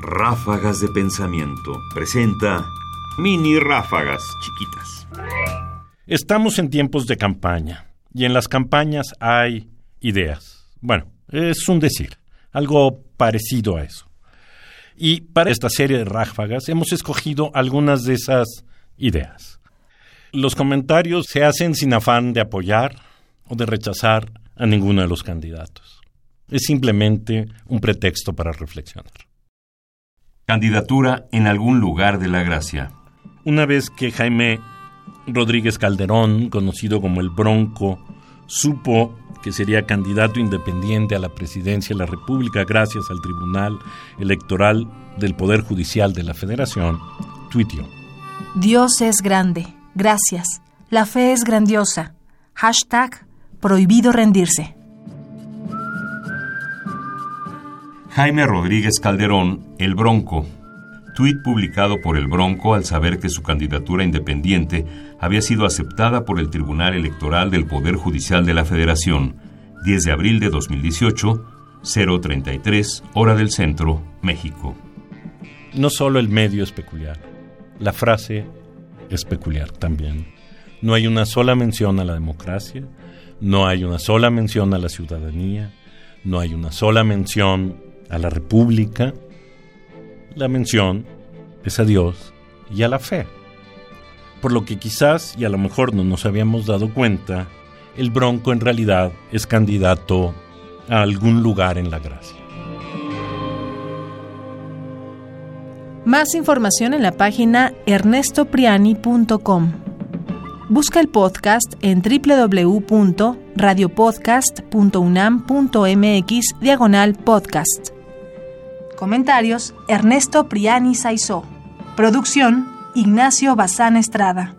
Ráfagas de Pensamiento presenta mini ráfagas chiquitas. Estamos en tiempos de campaña y en las campañas hay ideas. Bueno, es un decir, algo parecido a eso. Y para esta serie de ráfagas hemos escogido algunas de esas ideas. Los comentarios se hacen sin afán de apoyar o de rechazar a ninguno de los candidatos. Es simplemente un pretexto para reflexionar. Candidatura en algún lugar de la gracia. Una vez que Jaime Rodríguez Calderón, conocido como el Bronco, supo que sería candidato independiente a la presidencia de la República gracias al Tribunal Electoral del Poder Judicial de la Federación, tuiteó. Dios es grande. Gracias. La fe es grandiosa. Hashtag prohibido rendirse. Jaime Rodríguez Calderón, El Bronco. Tweet publicado por El Bronco al saber que su candidatura independiente había sido aceptada por el Tribunal Electoral del Poder Judicial de la Federación, 10 de abril de 2018, 033, hora del centro, México. No solo el medio es peculiar, la frase es peculiar también. No hay una sola mención a la democracia, no hay una sola mención a la ciudadanía, no hay una sola mención a la República, la mención es a Dios y a la fe. Por lo que quizás, y a lo mejor no nos habíamos dado cuenta, el Bronco en realidad es candidato a algún lugar en la gracia. Más información en la página ernestopriani.com. Busca el podcast en www.radiopodcast.unam.mx diagonal podcast. Comentarios Ernesto Priani Saizó. Producción Ignacio Bazán Estrada.